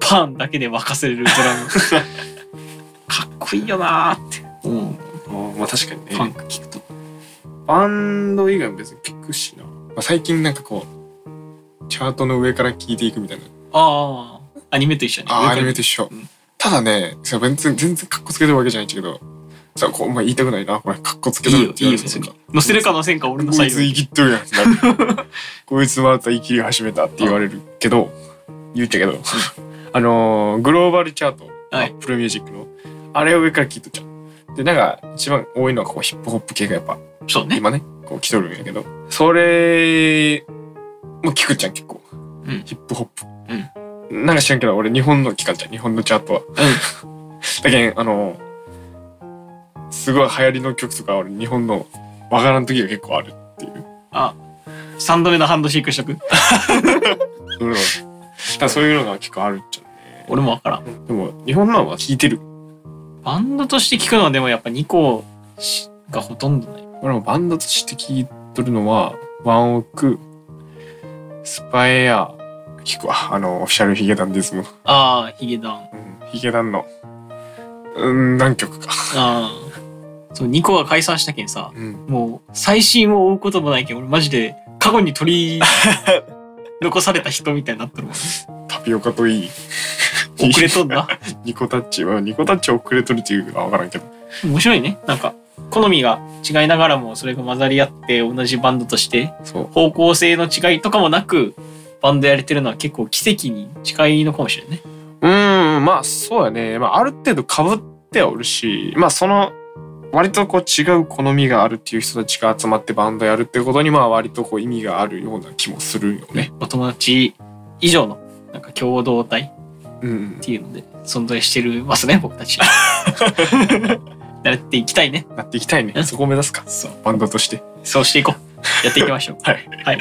パンだけで沸かせれるドラム。<laughs> かっこいいよなーって。思うあまあ確かにファンねク聞くと。バンド以外も別に聞くしな、まあ、最近なんかこうチャートの上から聞いていくみたいな。ああアニメと一緒に。あアニメと一緒、うん。ただねさ全然全然カッコつけてるわけじゃないんだけどさこう、まあ、言いたくないな。これカッコつけてるって言われて別に。載せるか載せんか俺のこいつ生きっとるやん <laughs> こいつまたイキり始めたって言われるけど言っちゃうけどあのーグローバルチャート、はい。 Apple Music のあれを上から聞いとっちゃう。でなんか一番多いのはこうヒップホップ系がやっぱそうね。今ねこう来とるんやけどそれも聞くじゃん結構、うん。ヒップホップ、なんか知らんけど俺日本の聞かんじゃん日本のチャートは。<laughs> だけんあのすごい流行りの曲とか俺日本のわからん時が結構あるっていう。あ3度目のハンドシェイクしとく？うん。だそういうのが結構あるっちゃね。俺もわからん。でも日本のは聞いてる。バンドとして聞くのはでもやっぱ2個がほとんどない。俺もバンドとして聞いとるのはワンオクスパエア聞くわ。あのオフィシャルヒゲダンディズム。ああヒゲダン。うん。ヒゲダンのうん何曲か。ああそう2個が解散したけんさうん。もう最新を追うこともないけん俺マジで過去に取り残された人みたいになってるもん。<laughs> タピオカといい。遅れとんな。<laughs> ニコタッチはニコタッチ遅れとるっていうかわからんけど。面白いね。なんか好みが違いながらもそれが混ざり合って同じバンドとして方向性の違いとかもなくバンドやれてるのは結構奇跡に近いのかもしれないね。うーんまあそうやね、まあ、ある程度かぶってはおるしまあその割とこう違う好みがあるっていう人たちが集まってバンドやるってことにまあ割とこう意味があるような気もするよね。お友達以上のなんか共同体うんっていうので存在してるますね僕たちやっ <laughs> ていきたいねなっていきたいねう。んそこを目指すか。そうバンドとして。そうしていこうやっていきましょう <laughs> はい。はい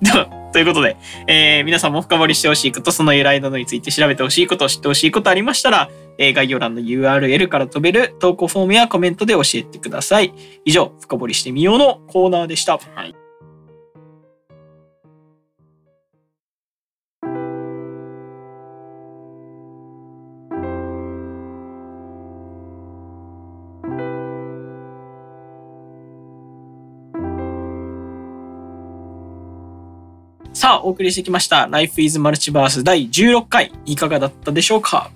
ではということで、えー皆さんも深掘りしてほしいことその由来などについて調べてほしいこと知ってほしいことありましたら、えー概要欄の URL から飛べる投稿フォームやコメントで教えてください以上深掘りしてみようのコーナーでした、はいさあ、お送りしてきました。Life is Multiverse 第16回。いかがだったでしょうか？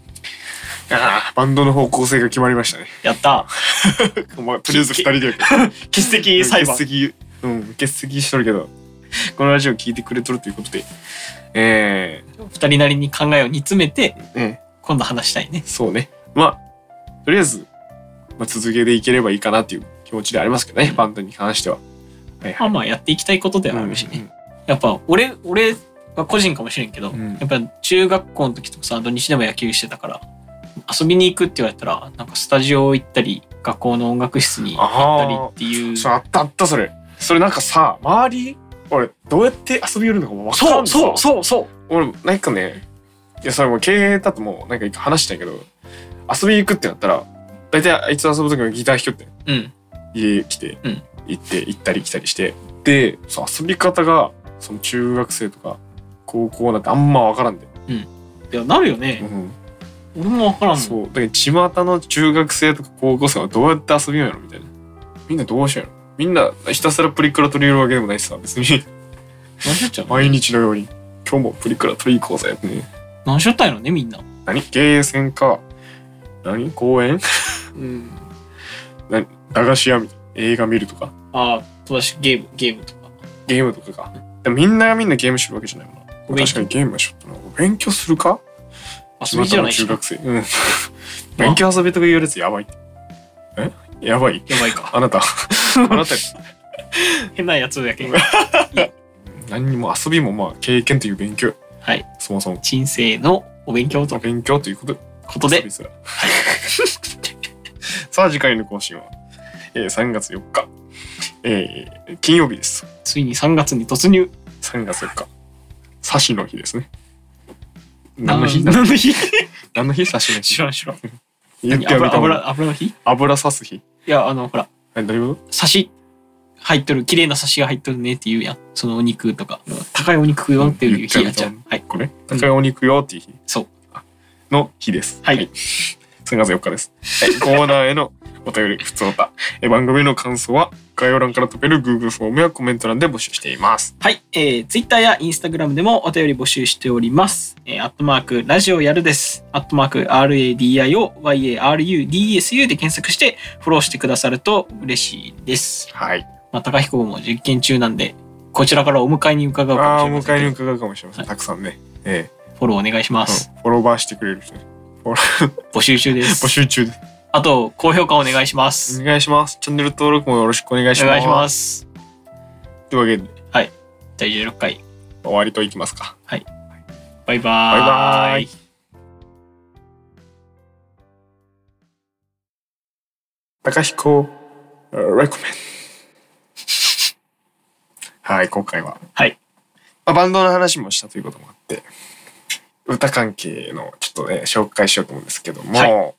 ああ、バンドの方向性が決まりましたね。やった。まあ、とりあえず二人で。欠席裁判欠。席、うん、欠席しとるけど、このラジオ聞いてくれとるということで、え二人なりに考えを煮詰めて、ー、え今度話したいねー。そうね。まあ、とりあえず、まあ、続けていければいいかなっていう気持ちでありますけどね、バンドに関しては。はいまあまあやっていきたいことではあるしね。やっぱ俺、俺は個人かもしれんけど、うんやっぱ中学校の時とかさ、土日でも野球してたから、遊びに行くって言われたら、なんかスタジオ行ったり、学校の音楽室に行ったりっていう。あったあったそれ。それなんかさ周り俺どうやって遊び寄るのかも分からんそうそううそうそう。俺なんかねいやそれもう経営だともうなんか話したんやけど遊びに行くってなったら大体あいつと遊ぶ時のギター弾きよって。うん。家来て、うん。行って行ったり来たりして。でそう遊び方がその中学生とか高校なんてあんま分からんで、いや、なるよね。う。ん、俺もわからん。そう。だから巷の中学生とか高校生はどうやって遊びようやろみたいな。みんなどうしようやろ。みんなひたすらプリクラ取り入れるわけでもないしさ別に。何しよっちゃうの？毎日のように今日もプリクラ取り行こうぜね何しよったんやろね、みんな。何？ゲーセンか。何？公園？うん。何？駄菓子屋みたいな映画見るとか？ああ、友達ゲーム、ゲームとか。ゲームとかか。みんながみんなゲームしてるわけじゃないもんな。確かにゲームはちょっとな。勉強するか？遊びじゃないし中。学生。うん。<laughs> 勉強遊びとか言うやつやばい。え？やばい？やばいか。あなた。<laughs> あなた。変なやつやけん。<laughs> 何にも遊びもまあ経験という勉強。はい。そもそも。人生のお勉強と。勉強ということ。ことで。遊び、すら。さあ次回の更新は、えー、3月4日、えー、金曜日です。ついに3月に突入。3月4日。刺しの日ですね何の日？あ何の日？何の日？<laughs> 刺しの日知らん知らん。言ってはみた油、油、油の日？い油刺す日。や、あの、ほら、えどういうこ刺し入っとる綺麗な刺しが入っとるねって言うやん。そのお肉とか。高いお肉食うよっていう日やっちゃうはい。とこれ？高いお肉よっていう日。そう。の日です。はい。3月4日です。はい、コーナーへのお便り、ふつおた。え番組の感想は概要欄から飛べる Google フォームやコメント欄で募集しています。はい、えー、Twitter や Instagram でもお便り募集しております。えー、アットマーク、ラジオやるです。アットマーク、RADIOYARUDSU で検索してフォローしてくださると嬉しいです。はい。まあ、高彦も実験中なんで、こちらからお迎えに伺うかもしれませんけど。迎えに伺うかもしれません。はいたくさんね。えフォローお願いしまえす。うんフォロバーしてくれる人ね。募集中でー募す。集中です。あと、高評価お願いします。お願いします。チャンネル登録もよろしくお願いします。お願いします。というわけで、第16回。終わりといきますか。バイバーイ。バイバーイ高彦、レコメン。はい、今回は。はい。まあ、バンドの話もしたということもあって、歌関係のちょっとね、紹介しようと思うんですけども、は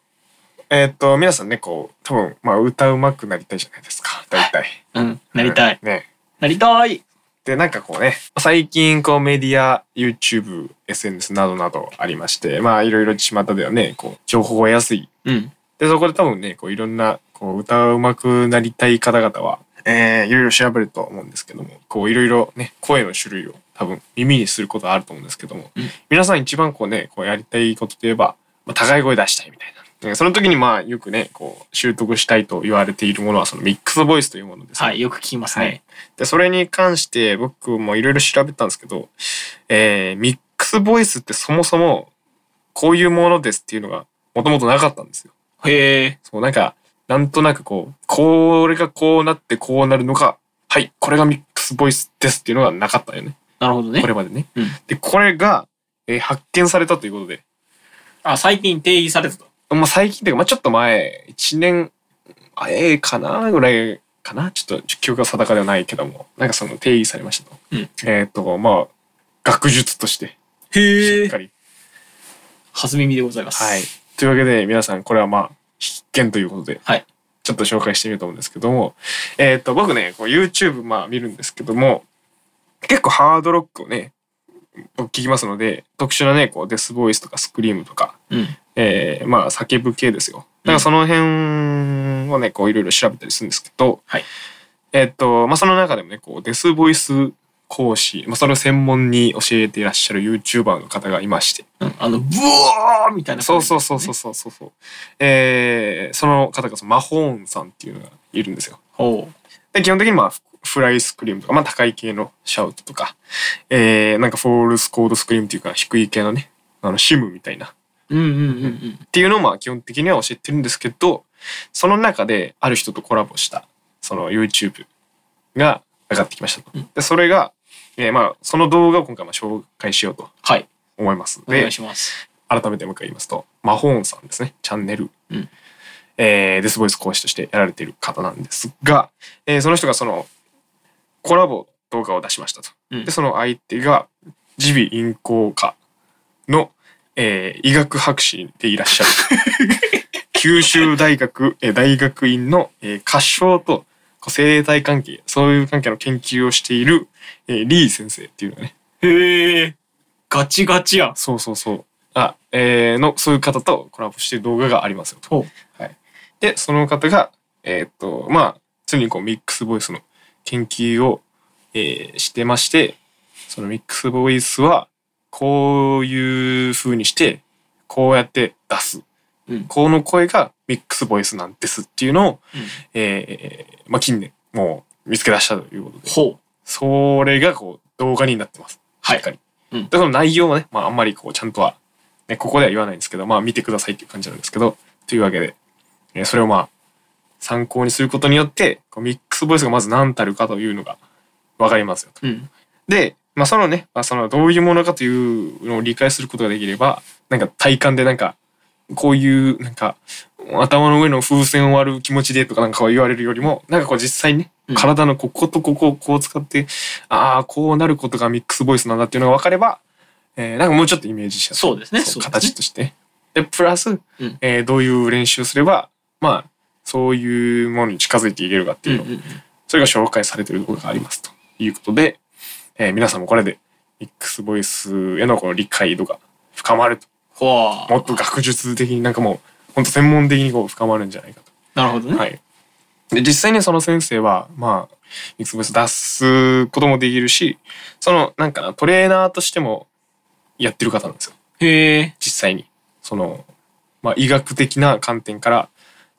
えーっと、皆さんね、こう、多分、まあ、歌うまくなりたいじゃないですか、大体。うん、なりたい。ね。なりたい。で、なんかこうね、最近こうメディア、YouTube、SNS などなどありまして、まあいろいろ巷ではね、こう情報が安い。うん。で、そこで多分ね、こういろんなこう歌うまくなりたい方々は、えー、いろいろ調べると思うんですけども、こういろいろね、声の種類を多分耳にすることがあると思うんですけども、うん皆さん一番こうね、こうやりたいことといえば、まあ、高い声出したいみたいな。ねその時にまあよくね、こう習得したいと言われているものはそのミックスボイスというものですねはい、よく聞きますね。で、それに関して僕もいろいろ調べたんですけど、えー、ミックスボイスってそもそもこういうものですっていうのがもともとなかったんですよ。へえ。そう、なんか、なんとなくこう、これがこうなってこうなるのが、はい、これがミックスボイスですっていうのがなかったよね。なるほどねこ。れまでね。うんで、これが、えー発見されたということで、あ、最近定義されたと。まあ最近というか、まあちょっと前、1年、あええかなぐらいかなちょっと記憶が定かではないけども、なんかその定義されましたと。うんえっ、と、まあ、学術として、へしっかり。初耳でございます。はい。というわけで、皆さん、これはまあ、必見ということで、はいちょっと紹介してみようと思うんですけども、えっ、と、僕ね、こう YouTube まあ見るんですけども、結構ハードロックをね、僕聞きますので、特殊なね、こうデスボイスとかスクリームとか、うん。えー、まあ叫ぶ系ですよ。だからその辺をね、こういろいろ調べたりするんですけど、はいえっと、まあその中でもね、こうデスボイス講師、まあそれを専門に教えていらっしゃる YouTuber の方がいまして、うんあの、ブワーみたいな、そうそうそうそう。そうそうそう。えー、その方がそのマホーンさんっていうのがいるんですよ。ほう。で、基本的にまあ、フ fry scream とか、まあ高い系のシャウトとか、えー、なんか false chord scream っていうか低い系のね、あの、シムみたいな。っていうのをまあ基本的には教えてるんですけど、その中である人とコラボした、その YouTube が上がってきましたと。うんで、それが、えーまあ、その動画を今回まあ紹介しようとはい。思います。でお願い、します。改めてもう一回言いますと、マホーンさんですね、チャンネル。うんえーデスボイス講師としてやられている方なんですが、えーその人がそのコラボ動画を出しましたと。うんで、その相手が耳鼻咽喉科の、えー医学博士でいらっしゃる <laughs> 九州大学、えー大学院の、えー、合唱と生態関係、そういう関係の研究をしている、えーリー先生っていうのがね、へえ。ガチガチやん。そうそうそう。あ、えーの、そういう方とコラボしてる動画がありますよと。ほはい。で、その方が、えーっと、まあ、常にこうミックスボイスの研究を、えーしてまして、そのミックスボイスは、こういう風にして、こうやって出す。うんこの声がミックスボイスなんですっていうのを、うんえーまあ近年、もう見つけ出したということで。ほそれがこう動画になってます。はいしっかり。うんで、その内容はね、まああんまりこうちゃんとは、ね、ここでは言わないんですけど、まあ見てくださいっていう感じなんですけど、というわけで、えーそれをまあ参考にすることによって、こうミックスボイスがまず何たるかというのがわかりますよと。う。うん。で、まあそのね、まあそのどういうものかというのを理解することができれば、なんか体感でなんか、こういうなんか頭の上の風船を割る気持ちでとかなんか言われるよりも、なんかこう実際にね、うん。体のこことここをこう使って、ああ、こうなることがミックスボイスなんだっていうのが分かれば、えーなんかもうちょっとイメージしやすい。そうですね。そうそうですね。形として。で、プラス、ん。えーどういう練習すれば、まあ、そういうものに近づいていけるかっていうのを、それが紹介されてるところがありますということで、えー皆さんもこれでミックスボイスへのこの理解度が深まるとほもっと学術的になんかもう本当専門的にこう深まるんじゃないかと。なるほどね。はい。で実際にその先生はまあミックスボイス出すこともできるしそのなんかなトレーナーとしてもやってる方なんですよへえ。実際に。そのまあ医学的な観点から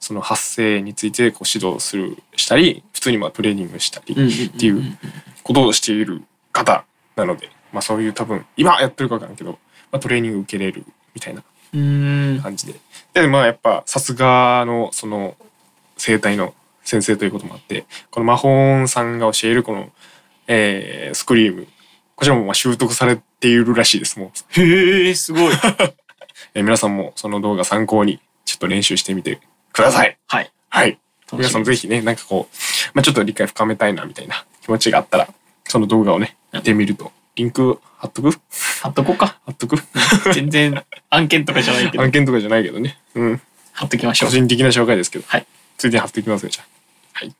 その発声についてこう指導するしたり普通にまあトレーニングしたりっていうことをしている方なので、まあ、そういう多分今やってるか分からんけど、まあ、トレーニング受けれるみたいな。感じで。でまあやっぱさすがのその生態の先生ということもあってこのマホーンさんが教えるこの、えースクリームこちらもまあ習得されているらしいですもう、へえ、すごい。<laughs> えー皆さんもその動画参考にちょっと練習してみてください。はい。はい。皆さんもぜひね、なんかこう、まあ、ちょっと理解深めたいなみたいな気持ちがあったら、その動画をね、見てみると、リンク貼っとく？貼っとこうか。貼っとく？全然案件とかじゃないけど案、件とかじゃないけどね。うん。貼っときましょう。個人的な紹介ですけど。はい。ついでに貼っておきますよ、じゃあ。はい。